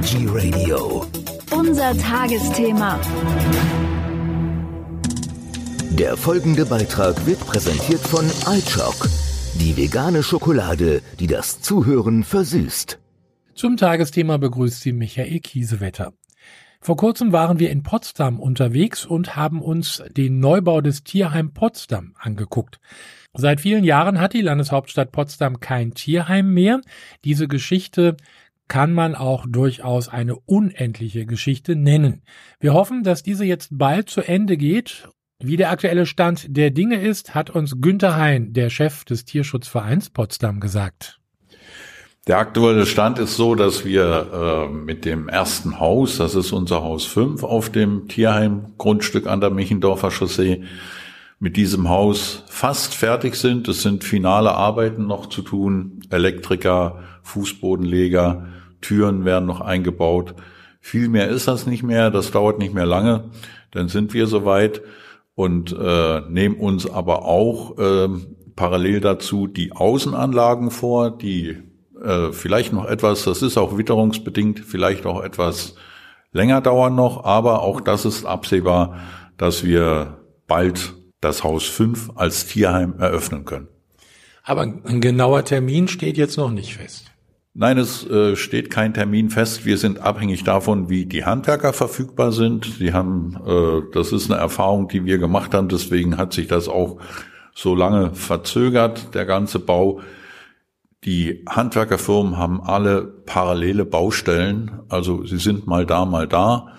Energy Radio. Unser Tagesthema. Der folgende Beitrag wird präsentiert von iChock, die vegane Schokolade, die das Zuhören versüßt. Zum Tagesthema begrüßt Sie Michael Kiesewetter. Vor kurzem waren wir in Potsdam unterwegs und haben uns den Neubau des Tierheim Potsdam angeguckt. Seit vielen Jahren hat die Landeshauptstadt Potsdam kein Tierheim mehr. Diese Geschichte kann man auch durchaus eine unendliche Geschichte nennen. Wir hoffen, dass diese jetzt bald zu Ende geht. Wie der aktuelle Stand der Dinge ist, hat uns Günter Hein, der Chef des Tierschutzvereins Potsdam, gesagt. Der aktuelle Stand ist so, dass wir äh, mit dem ersten Haus, das ist unser Haus 5 auf dem Tierheim-Grundstück an der Michendorfer Chaussee, mit diesem Haus fast fertig sind. Es sind finale Arbeiten noch zu tun. Elektriker, Fußbodenleger, Türen werden noch eingebaut. Viel mehr ist das nicht mehr. Das dauert nicht mehr lange. Dann sind wir soweit und äh, nehmen uns aber auch äh, parallel dazu die Außenanlagen vor, die äh, vielleicht noch etwas, das ist auch witterungsbedingt, vielleicht auch etwas länger dauern noch, aber auch das ist absehbar, dass wir bald das Haus 5 als Tierheim eröffnen können. Aber ein genauer Termin steht jetzt noch nicht fest. Nein, es äh, steht kein Termin fest. Wir sind abhängig davon, wie die Handwerker verfügbar sind. Sie haben, äh, das ist eine Erfahrung, die wir gemacht haben. Deswegen hat sich das auch so lange verzögert, der ganze Bau. Die Handwerkerfirmen haben alle parallele Baustellen, also sie sind mal da, mal da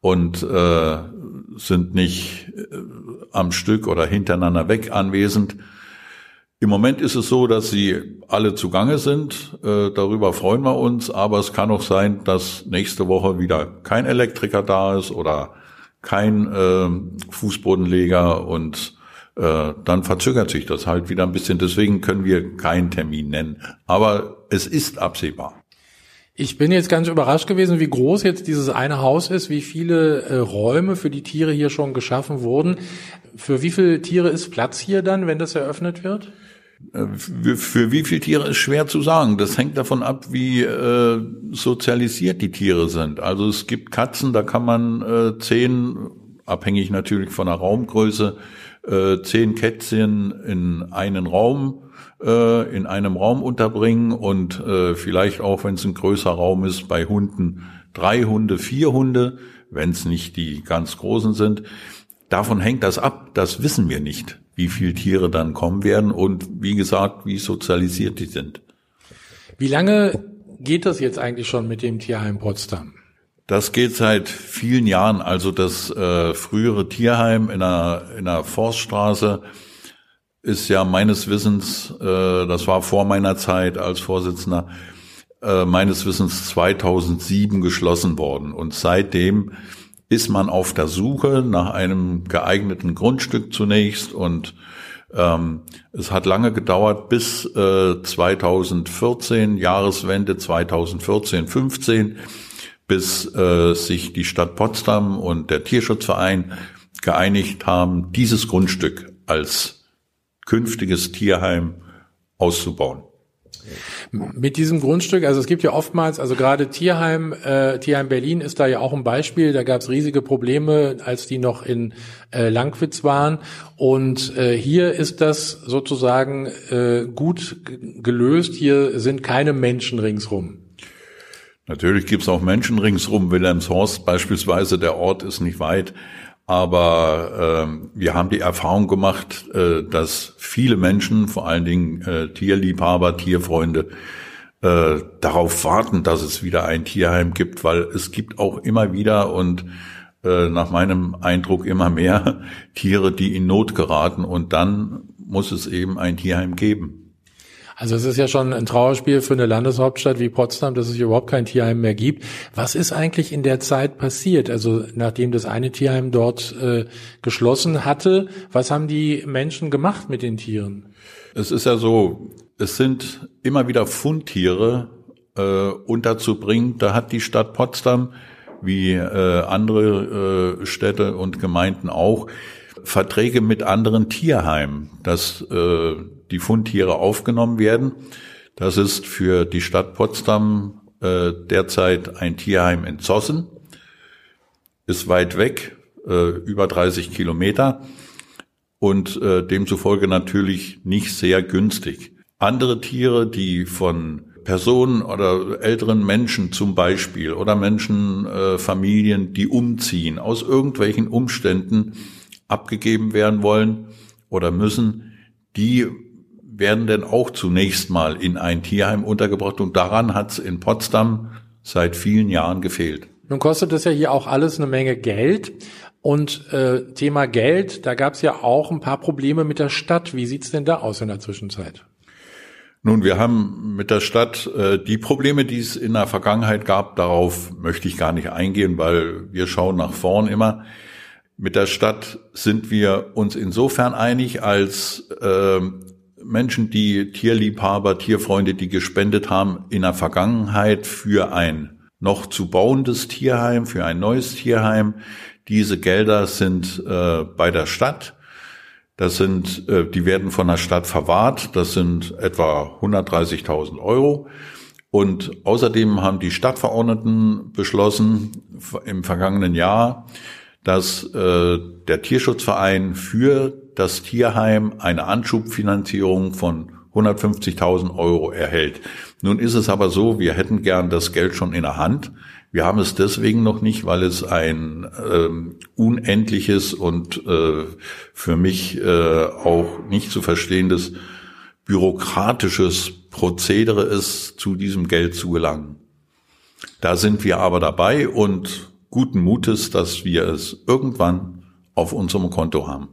und äh, sind nicht am Stück oder hintereinander weg anwesend. Im Moment ist es so, dass sie alle zugange sind. Äh, darüber freuen wir uns. Aber es kann auch sein, dass nächste Woche wieder kein Elektriker da ist oder kein äh, Fußbodenleger und äh, dann verzögert sich das halt wieder ein bisschen. Deswegen können wir keinen Termin nennen. Aber es ist absehbar. Ich bin jetzt ganz überrascht gewesen, wie groß jetzt dieses eine Haus ist, wie viele äh, Räume für die Tiere hier schon geschaffen wurden. Für wie viele Tiere ist Platz hier dann, wenn das eröffnet wird? Äh, für, wie viele Tiere ist schwer zu sagen. Das hängt davon ab, wie äh, sozialisiert die Tiere sind. Also es gibt Katzen, da kann man äh, zehn, abhängig natürlich von der Raumgröße, äh, zehn Kätzchen in einen Raum äh, in einem Raum unterbringen und äh, vielleicht auch, wenn es ein größerer Raum ist, bei Hunden drei Hunde, vier Hunde, wenn es nicht die ganz großen sind. Davon hängt das ab, das wissen wir nicht, wie viele Tiere dann kommen werden und wie gesagt, wie sozialisiert die sind. Wie lange geht das jetzt eigentlich schon mit dem Tierheim Potsdam? Das geht seit vielen Jahren. Also das äh, frühere Tierheim in der, in der Forststraße ist ja meines Wissens, äh, das war vor meiner Zeit als Vorsitzender, äh, meines Wissens 2007 geschlossen worden. Und seitdem ist man auf der Suche nach einem geeigneten Grundstück zunächst und ähm, es hat lange gedauert bis äh, 2014, Jahreswende 2014, 15 bis äh, sich die Stadt Potsdam und der Tierschutzverein geeinigt haben, dieses Grundstück als künftiges Tierheim auszubauen. Mit diesem Grundstück, also es gibt ja oftmals, also gerade Tierheim, äh, Tierheim Berlin ist da ja auch ein Beispiel. Da gab es riesige Probleme, als die noch in äh, Langwitz waren. Und äh, hier ist das sozusagen äh, gut gelöst. Hier sind keine Menschen ringsrum. Natürlich gibt es auch Menschen ringsrum. Wilhelmshorst beispielsweise, der Ort ist nicht weit. Aber äh, wir haben die Erfahrung gemacht, äh, dass viele Menschen, vor allen Dingen äh, Tierliebhaber, Tierfreunde, äh, darauf warten, dass es wieder ein Tierheim gibt, weil es gibt auch immer wieder und äh, nach meinem Eindruck immer mehr Tiere, die in Not geraten und dann muss es eben ein Tierheim geben. Also es ist ja schon ein Trauerspiel für eine Landeshauptstadt wie Potsdam, dass es überhaupt kein Tierheim mehr gibt. Was ist eigentlich in der Zeit passiert? Also nachdem das eine Tierheim dort äh, geschlossen hatte, was haben die Menschen gemacht mit den Tieren? Es ist ja so, es sind immer wieder Fundtiere äh, unterzubringen. Da hat die Stadt Potsdam wie äh, andere äh, Städte und Gemeinden auch Verträge mit anderen Tierheimen, dass äh, die Fundtiere aufgenommen werden. Das ist für die Stadt Potsdam äh, derzeit ein Tierheim in Zossen, ist weit weg, äh, über 30 Kilometer und äh, demzufolge natürlich nicht sehr günstig. Andere Tiere, die von Personen oder älteren Menschen zum Beispiel oder Menschen, äh, Familien, die umziehen, aus irgendwelchen Umständen abgegeben werden wollen oder müssen, die werden denn auch zunächst mal in ein Tierheim untergebracht und daran hat es in Potsdam seit vielen Jahren gefehlt. Nun kostet das ja hier auch alles eine Menge Geld. Und äh, Thema Geld, da gab es ja auch ein paar Probleme mit der Stadt. Wie sieht's denn da aus in der Zwischenzeit? Nun, wir haben mit der Stadt äh, die Probleme, die es in der Vergangenheit gab, darauf möchte ich gar nicht eingehen, weil wir schauen nach vorn immer. Mit der Stadt sind wir uns insofern einig, als äh, Menschen, die Tierliebhaber, Tierfreunde, die gespendet haben in der Vergangenheit für ein noch zu bauendes Tierheim, für ein neues Tierheim. Diese Gelder sind äh, bei der Stadt das sind, äh, die werden von der Stadt verwahrt. Das sind etwa 130.000 Euro. Und außerdem haben die Stadtverordneten beschlossen im vergangenen Jahr, dass äh, der Tierschutzverein für das Tierheim eine Anschubfinanzierung von 150.000 Euro erhält. Nun ist es aber so, wir hätten gern das Geld schon in der Hand. Wir haben es deswegen noch nicht, weil es ein ähm, unendliches und äh, für mich äh, auch nicht zu verstehendes bürokratisches Prozedere ist, zu diesem Geld zu gelangen. Da sind wir aber dabei und guten Mutes, dass wir es irgendwann auf unserem Konto haben.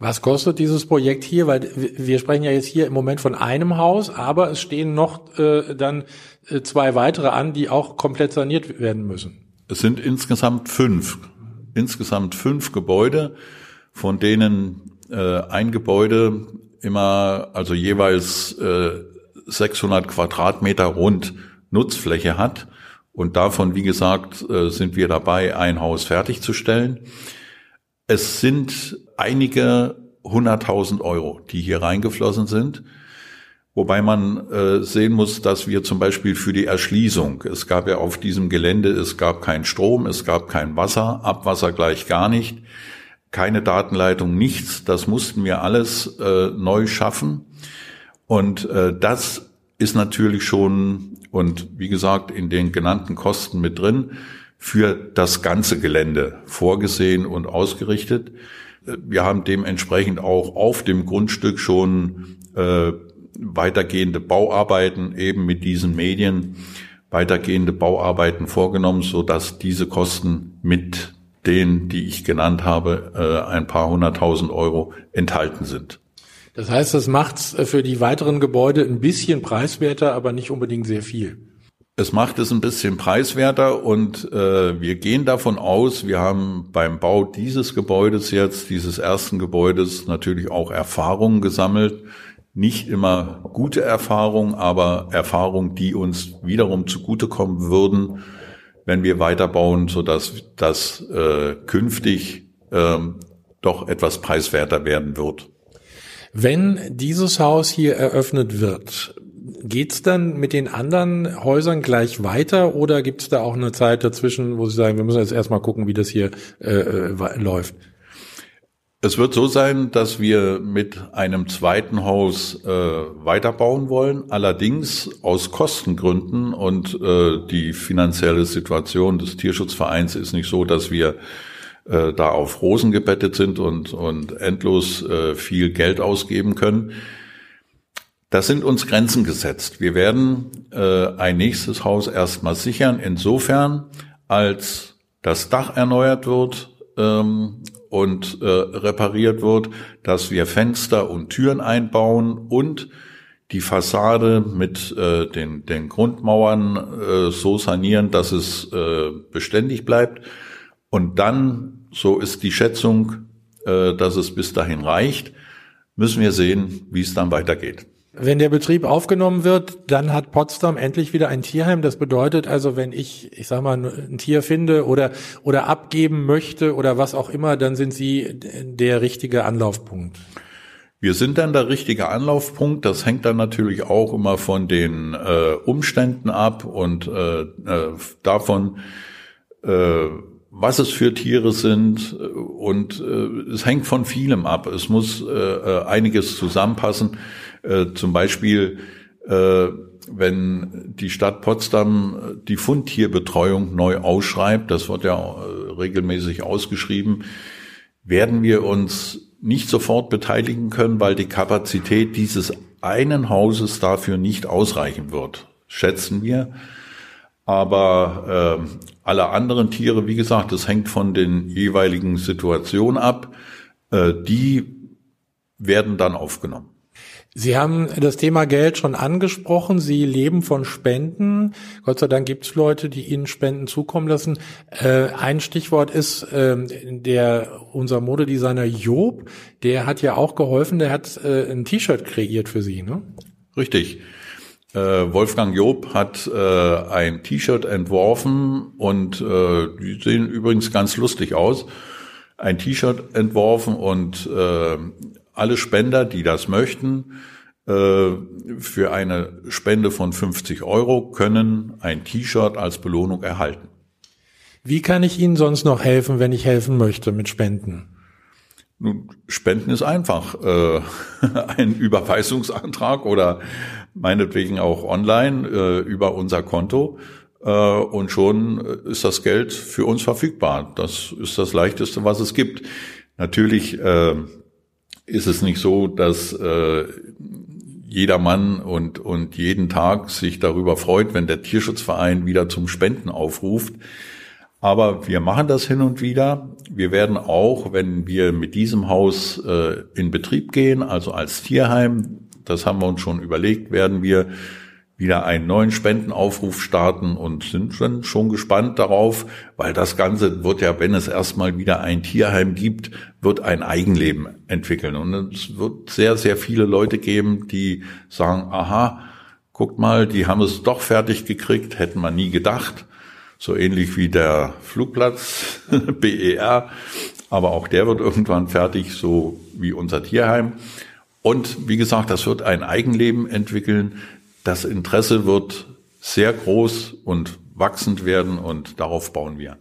Was kostet dieses Projekt hier? Weil wir sprechen ja jetzt hier im Moment von einem Haus, aber es stehen noch äh, dann äh, zwei weitere an, die auch komplett saniert werden müssen. Es sind insgesamt fünf. Insgesamt fünf Gebäude, von denen äh, ein Gebäude immer, also jeweils äh, 600 Quadratmeter rund Nutzfläche hat. Und davon, wie gesagt, äh, sind wir dabei, ein Haus fertigzustellen. Es sind einige hunderttausend Euro, die hier reingeflossen sind. Wobei man äh, sehen muss, dass wir zum Beispiel für die Erschließung, es gab ja auf diesem Gelände, es gab keinen Strom, es gab kein Wasser, Abwasser gleich gar nicht, keine Datenleitung, nichts. Das mussten wir alles äh, neu schaffen. Und äh, das ist natürlich schon, und wie gesagt, in den genannten Kosten mit drin für das ganze Gelände vorgesehen und ausgerichtet. Wir haben dementsprechend auch auf dem Grundstück schon äh, weitergehende Bauarbeiten eben mit diesen Medien weitergehende Bauarbeiten vorgenommen, so dass diese Kosten mit denen, die ich genannt habe, äh, ein paar hunderttausend Euro enthalten sind. Das heißt, das macht es für die weiteren Gebäude ein bisschen preiswerter, aber nicht unbedingt sehr viel. Es macht es ein bisschen preiswerter und äh, wir gehen davon aus, wir haben beim Bau dieses Gebäudes jetzt, dieses ersten Gebäudes, natürlich auch Erfahrungen gesammelt. Nicht immer gute Erfahrungen, aber Erfahrungen, die uns wiederum zugutekommen würden, wenn wir weiterbauen, sodass das äh, künftig äh, doch etwas preiswerter werden wird. Wenn dieses Haus hier eröffnet wird, Geht's dann mit den anderen Häusern gleich weiter oder gibt's da auch eine Zeit dazwischen, wo Sie sagen, wir müssen jetzt erstmal gucken, wie das hier äh, äh, läuft? Es wird so sein, dass wir mit einem zweiten Haus äh, weiterbauen wollen. Allerdings aus Kostengründen und äh, die finanzielle Situation des Tierschutzvereins ist nicht so, dass wir äh, da auf Rosen gebettet sind und, und endlos äh, viel Geld ausgeben können. Das sind uns Grenzen gesetzt. Wir werden äh, ein nächstes Haus erstmal sichern, insofern, als das Dach erneuert wird ähm, und äh, repariert wird, dass wir Fenster und Türen einbauen und die Fassade mit äh, den, den Grundmauern äh, so sanieren, dass es äh, beständig bleibt. Und dann, so ist die Schätzung, äh, dass es bis dahin reicht, müssen wir sehen, wie es dann weitergeht. Wenn der Betrieb aufgenommen wird, dann hat Potsdam endlich wieder ein Tierheim. Das bedeutet also, wenn ich, ich sag mal, ein Tier finde oder, oder abgeben möchte oder was auch immer, dann sind Sie der richtige Anlaufpunkt. Wir sind dann der richtige Anlaufpunkt. Das hängt dann natürlich auch immer von den äh, Umständen ab und äh, äh, davon, äh, was es für Tiere sind. Und äh, es hängt von vielem ab. Es muss äh, äh einiges zusammenpassen. Äh, zum Beispiel, äh, wenn die Stadt Potsdam die Fundtierbetreuung neu ausschreibt, das wird ja äh, regelmäßig ausgeschrieben, werden wir uns nicht sofort beteiligen können, weil die Kapazität dieses einen Hauses dafür nicht ausreichen wird, schätzen wir. Aber äh, alle anderen Tiere, wie gesagt, das hängt von den jeweiligen Situationen ab, äh, die werden dann aufgenommen. Sie haben das Thema Geld schon angesprochen. Sie leben von Spenden. Gott sei Dank gibt es Leute, die Ihnen Spenden zukommen lassen. Äh, ein Stichwort ist äh, der unser Modedesigner Job. Der hat ja auch geholfen. Der hat äh, ein T-Shirt kreiert für Sie, ne? Richtig. Äh, Wolfgang Job hat äh, ein T-Shirt entworfen und äh, die sehen übrigens ganz lustig aus. Ein T-Shirt entworfen und äh, alle Spender, die das möchten, äh, für eine Spende von 50 Euro können ein T-Shirt als Belohnung erhalten. Wie kann ich Ihnen sonst noch helfen, wenn ich helfen möchte mit Spenden? Nun, Spenden ist einfach. Äh, ein Überweisungsantrag oder meinetwegen auch online äh, über unser Konto. Und schon ist das Geld für uns verfügbar. Das ist das Leichteste, was es gibt. Natürlich ist es nicht so, dass äh, jeder Mann und, und jeden Tag sich darüber freut, wenn der Tierschutzverein wieder zum Spenden aufruft. Aber wir machen das hin und wieder. Wir werden auch, wenn wir mit diesem Haus äh, in Betrieb gehen, also als Tierheim, das haben wir uns schon überlegt, werden wir wieder einen neuen Spendenaufruf starten und sind dann schon gespannt darauf, weil das Ganze wird ja, wenn es erstmal wieder ein Tierheim gibt, wird ein Eigenleben entwickeln. Und es wird sehr, sehr viele Leute geben, die sagen, aha, guckt mal, die haben es doch fertig gekriegt, hätten wir nie gedacht. So ähnlich wie der Flugplatz BER. Aber auch der wird irgendwann fertig, so wie unser Tierheim. Und wie gesagt, das wird ein Eigenleben entwickeln das Interesse wird sehr groß und wachsend werden und darauf bauen wir.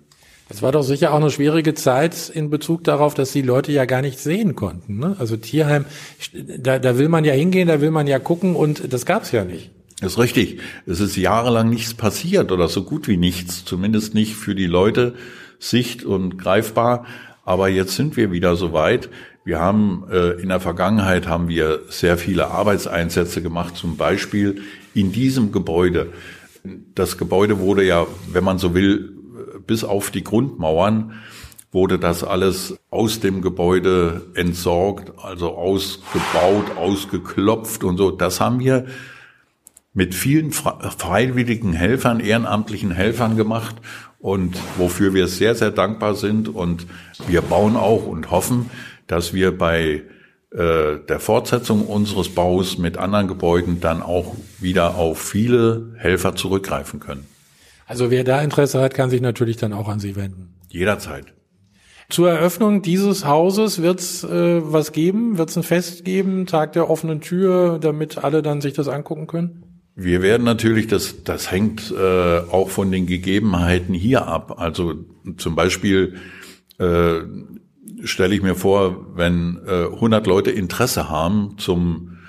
Es war doch sicher auch eine schwierige Zeit in Bezug darauf, dass die Leute ja gar nicht sehen konnten. Ne? Also Tierheim, da, da will man ja hingehen, da will man ja gucken und das gab's ja nicht. Das ist richtig. Es ist jahrelang nichts passiert oder so gut wie nichts, zumindest nicht für die Leute sicht- und greifbar. Aber jetzt sind wir wieder so weit. Wir haben äh, in der Vergangenheit haben wir sehr viele Arbeitseinsätze gemacht, zum Beispiel in diesem Gebäude. Das Gebäude wurde ja, wenn man so will, bis auf die Grundmauern wurde das alles aus dem Gebäude entsorgt, also ausgebaut, ausgeklopft und so. Das haben wir mit vielen freiwilligen Helfern, ehrenamtlichen Helfern gemacht und wofür wir sehr, sehr dankbar sind. Und wir bauen auch und hoffen, dass wir bei äh, der Fortsetzung unseres Baus mit anderen Gebäuden dann auch wieder auf viele Helfer zurückgreifen können. Also wer da Interesse hat, kann sich natürlich dann auch an Sie wenden. Jederzeit. Zur Eröffnung dieses Hauses wird es äh, was geben? Wird es ein Fest geben, Tag der offenen Tür, damit alle dann sich das angucken können? Wir werden natürlich, das, das hängt äh, auch von den Gegebenheiten hier ab. Also zum Beispiel äh, stelle ich mir vor, wenn äh, 100 Leute Interesse haben, zum,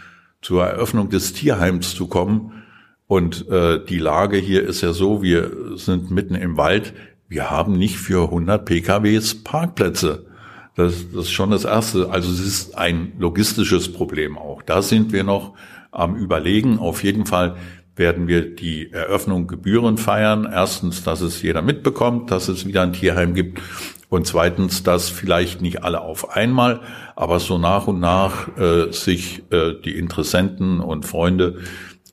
zur Eröffnung des Tierheims zu kommen, und äh, die Lage hier ist ja so, wir sind mitten im Wald, wir haben nicht für 100 PKWs Parkplätze. Das, das ist schon das Erste. Also es ist ein logistisches Problem auch. Da sind wir noch am Überlegen. Auf jeden Fall werden wir die Eröffnung gebührend feiern. Erstens, dass es jeder mitbekommt, dass es wieder ein Tierheim gibt. Und zweitens, dass vielleicht nicht alle auf einmal, aber so nach und nach äh, sich äh, die Interessenten und Freunde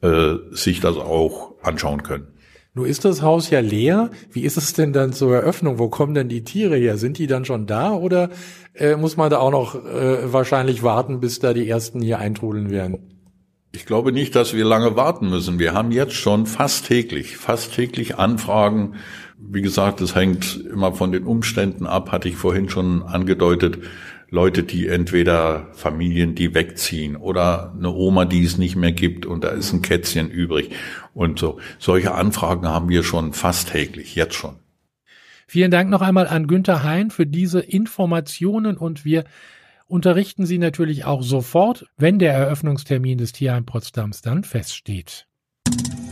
äh, sich das auch anschauen können. Nur ist das Haus ja leer. Wie ist es denn dann zur Eröffnung? Wo kommen denn die Tiere her? Sind die dann schon da oder äh, muss man da auch noch äh, wahrscheinlich warten, bis da die ersten hier eintrudeln werden? Ich glaube nicht, dass wir lange warten müssen. Wir haben jetzt schon fast täglich, fast täglich Anfragen wie gesagt, es hängt immer von den Umständen ab, hatte ich vorhin schon angedeutet. Leute, die entweder Familien, die wegziehen oder eine Oma, die es nicht mehr gibt und da ist ein Kätzchen übrig und so. Solche Anfragen haben wir schon fast täglich, jetzt schon. Vielen Dank noch einmal an Günther Hein für diese Informationen und wir unterrichten Sie natürlich auch sofort, wenn der Eröffnungstermin des Tierheim Potsdams dann feststeht.